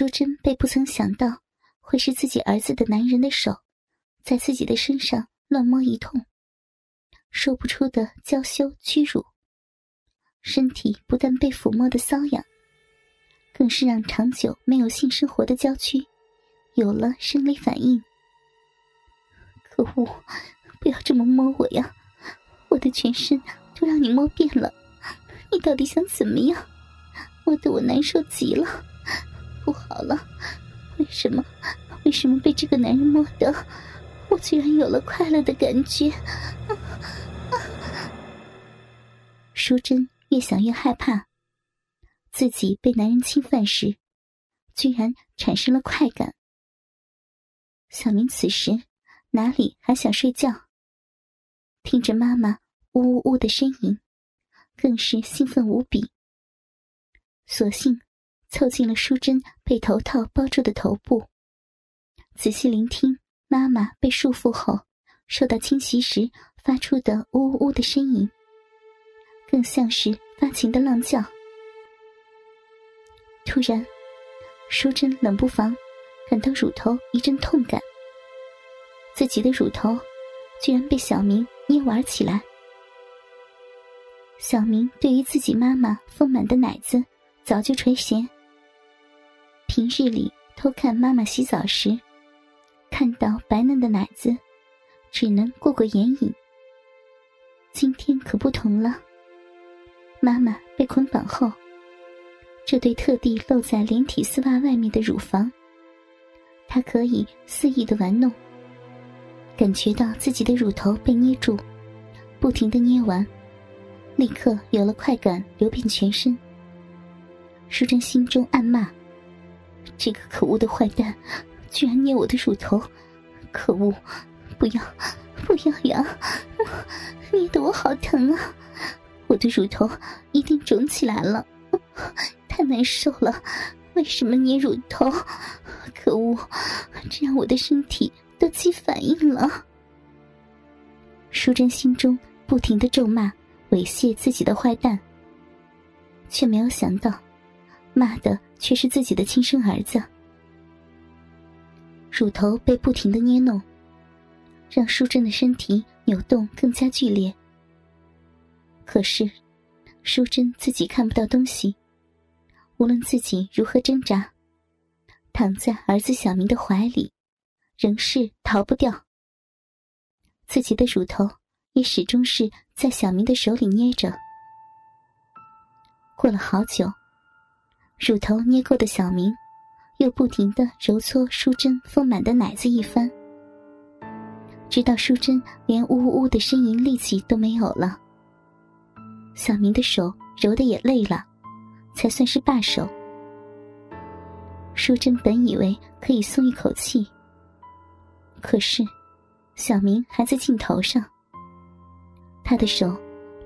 淑珍被不曾想到会是自己儿子的男人的手，在自己的身上乱摸一通，说不出的娇羞屈辱。身体不但被抚摸的瘙痒，更是让长久没有性生活的娇躯有了生理反应。可恶！不要这么摸我呀！我的全身都让你摸遍了，你到底想怎么样？摸得我难受极了，不好了！为什么？为什么被这个男人摸得，我居然有了快乐的感觉？淑珍越想越害怕，自己被男人侵犯时，居然产生了快感。小明此时哪里还想睡觉？听着妈妈呜呜呜的呻吟，更是兴奋无比。索性凑近了淑珍被头套包住的头部，仔细聆听妈妈被束缚后受到侵袭时发出的呜呜呜的呻吟，更像是发情的浪叫。突然，淑珍冷不防感到乳头一阵痛感，自己的乳头居然被小明。捏玩起来，小明对于自己妈妈丰满的奶子早就垂涎。平日里偷看妈妈洗澡时，看到白嫩的奶子，只能过过眼瘾。今天可不同了，妈妈被捆绑后，这对特地露在连体丝袜外面的乳房，她可以肆意的玩弄。感觉到自己的乳头被捏住，不停的捏完，立刻有了快感流遍全身。淑珍心中暗骂：“这个可恶的坏蛋，居然捏我的乳头！可恶！不要，不要呀！捏得我好疼啊！我的乳头一定肿起来了，太难受了！为什么捏乳头？可恶！这让我的身体……”都起反应了，淑珍心中不停的咒骂猥亵自己的坏蛋，却没有想到，骂的却是自己的亲生儿子。乳头被不停的捏弄，让淑珍的身体扭动更加剧烈。可是，淑珍自己看不到东西，无论自己如何挣扎，躺在儿子小明的怀里。仍是逃不掉，自己的乳头也始终是在小明的手里捏着。过了好久，乳头捏够的小明，又不停的揉搓淑珍丰满的奶子一番，直到淑珍连呜呜呜的呻吟力气都没有了。小明的手揉的也累了，才算是罢手。淑珍本以为可以松一口气。可是，小明还在镜头上。他的手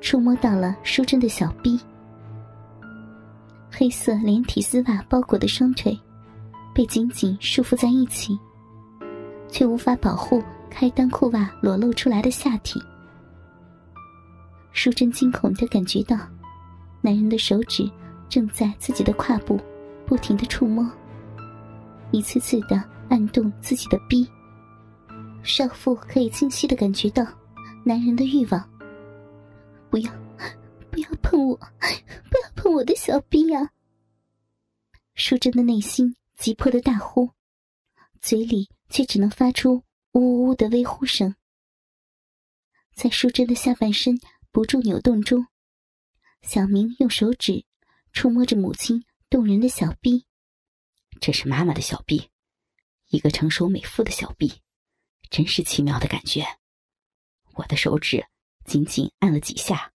触摸到了淑珍的小臂，黑色连体丝袜包裹的双腿被紧紧束缚在一起，却无法保护开裆裤袜裸露出来的下体。淑珍惊恐的感觉到，男人的手指正在自己的胯部不停的触摸，一次次的按动自己的逼。少妇可以清晰的感觉到男人的欲望。不要，不要碰我，不要碰我的小臂啊！淑珍的内心急迫的大呼，嘴里却只能发出呜呜的微呼声。在淑珍的下半身不住扭动中，小明用手指触摸着母亲动人的小臂。这是妈妈的小臂，一个成熟美妇的小臂。真是奇妙的感觉，我的手指紧紧按了几下，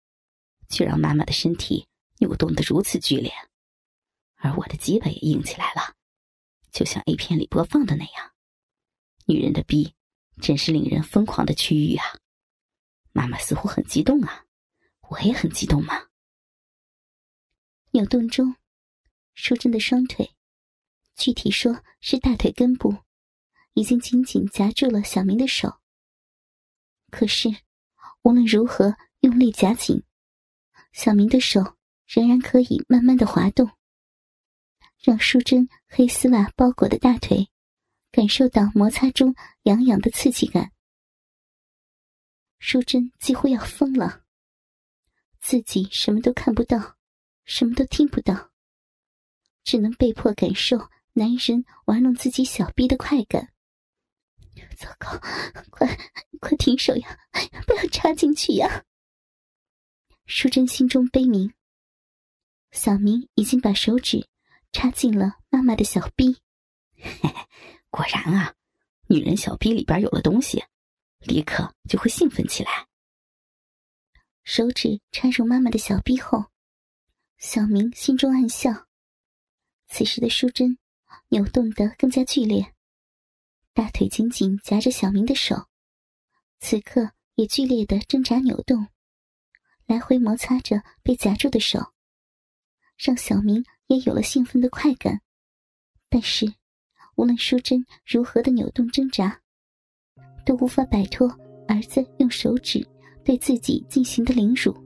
却让妈妈的身体扭动的如此剧烈，而我的鸡巴也硬起来了，就像 A 片里播放的那样。女人的逼真是令人疯狂的区域啊！妈妈似乎很激动啊，我也很激动嘛。扭动中，淑珍的双腿，具体说是大腿根部。已经紧紧夹住了小明的手。可是，无论如何用力夹紧，小明的手仍然可以慢慢的滑动。让淑贞黑丝袜包裹的大腿感受到摩擦中痒痒的刺激感。淑贞几乎要疯了，自己什么都看不到，什么都听不到，只能被迫感受男人玩弄自己小臂的快感。糟糕，快快停手呀！不要插进去呀！淑珍心中悲鸣。小明已经把手指插进了妈妈的小臂，果然啊，女人小臂里边有了东西，立刻就会兴奋起来。手指插入妈妈的小臂后，小明心中暗笑。此时的淑珍扭动得更加剧烈，大腿紧紧夹着小明的手，此刻也剧烈的挣扎扭动，来回摩擦着被夹住的手。让小明也有了兴奋的快感，但是无论淑珍如何的扭动挣扎，都无法摆脱儿子用手指对自己进行的凌辱。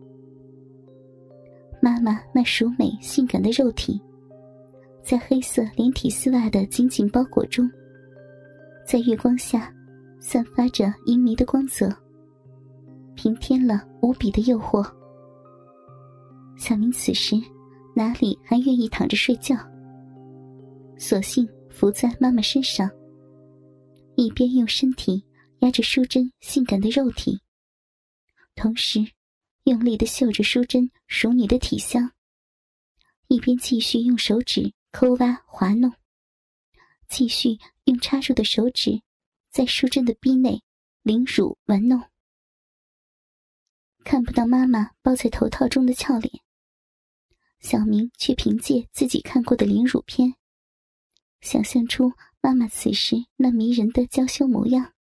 妈妈那熟美性感的肉体，在黑色连体丝袜的紧紧包裹中，在月光下散发着淫迷的光泽，平添了无比的诱惑。小明此时。哪里还愿意躺着睡觉？索性伏在妈妈身上，一边用身体压着淑贞性感的肉体，同时用力的嗅着淑贞熟女的体香，一边继续用手指抠挖滑弄，继续用插入的手指在淑贞的逼内凌辱玩弄。看不到妈妈包在头套中的俏脸。小明却凭借自己看过的凌辱片，想象出妈妈此时那迷人的娇羞模样，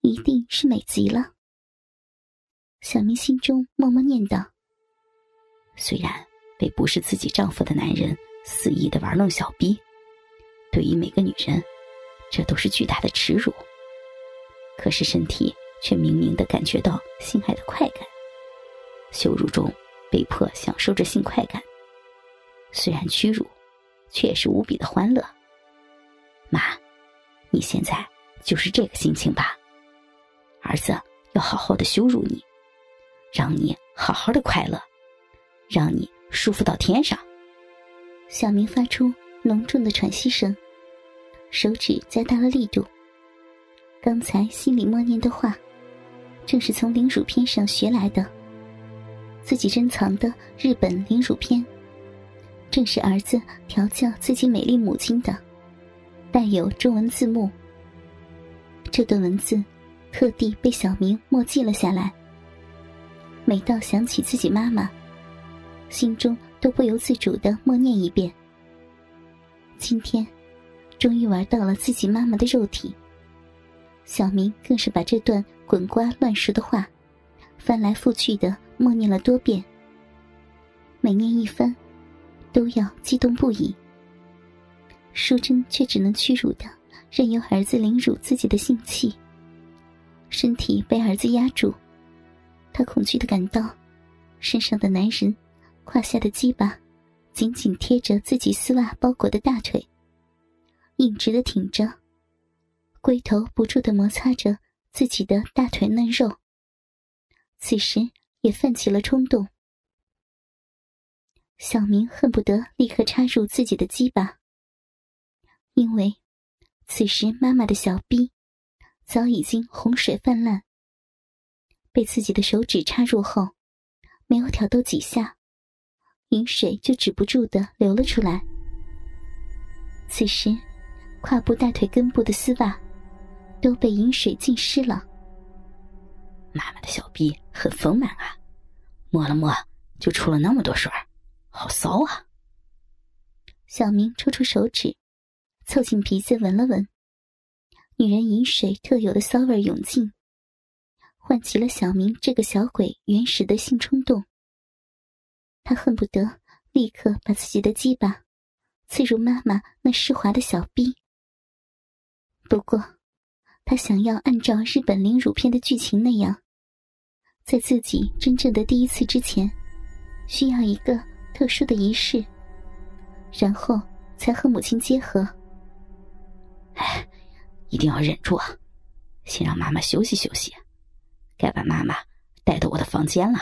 一定是美极了。小明心中默默念道：“虽然被不是自己丈夫的男人肆意的玩弄小逼，对于每个女人，这都是巨大的耻辱。可是身体却明明的感觉到性爱的快感，羞辱中。”被迫享受着性快感，虽然屈辱，却也是无比的欢乐。妈，你现在就是这个心情吧？儿子要好好的羞辱你，让你好好的快乐，让你舒服到天上。小明发出浓重的喘息声，手指加大了力度。刚才心里默念的话，正是从凌乳片上学来的。自己珍藏的日本凌乳片，正是儿子调教自己美丽母亲的，带有中文字幕。这段文字特地被小明默记了下来。每到想起自己妈妈，心中都不由自主的默念一遍。今天，终于玩到了自己妈妈的肉体。小明更是把这段滚瓜烂熟的话，翻来覆去的。默念了多遍，每念一番，都要激动不已。淑贞却只能屈辱的任由儿子凌辱自己的性器，身体被儿子压住，她恐惧的感到，身上的男人胯下的鸡巴紧紧贴着自己丝袜包裹的大腿，硬直的挺着，龟头不住的摩擦着自己的大腿嫩肉。此时。也泛起了冲动。小明恨不得立刻插入自己的鸡巴，因为此时妈妈的小臂早已经洪水泛滥，被自己的手指插入后，没有挑逗几下，饮水就止不住的流了出来。此时，胯部大腿根部的丝袜都被饮水浸湿了。妈妈的小臂很丰满啊，摸了摸就出了那么多水好骚啊！小明抽出手指，凑近鼻子闻了闻，女人饮水特有的骚味涌进，唤起了小明这个小鬼原始的性冲动。他恨不得立刻把自己的鸡巴刺入妈妈那湿滑的小臂。不过，他想要按照日本凌辱片的剧情那样。在自己真正的第一次之前，需要一个特殊的仪式，然后才和母亲结合。哎，一定要忍住啊！先让妈妈休息休息，该把妈妈带到我的房间了。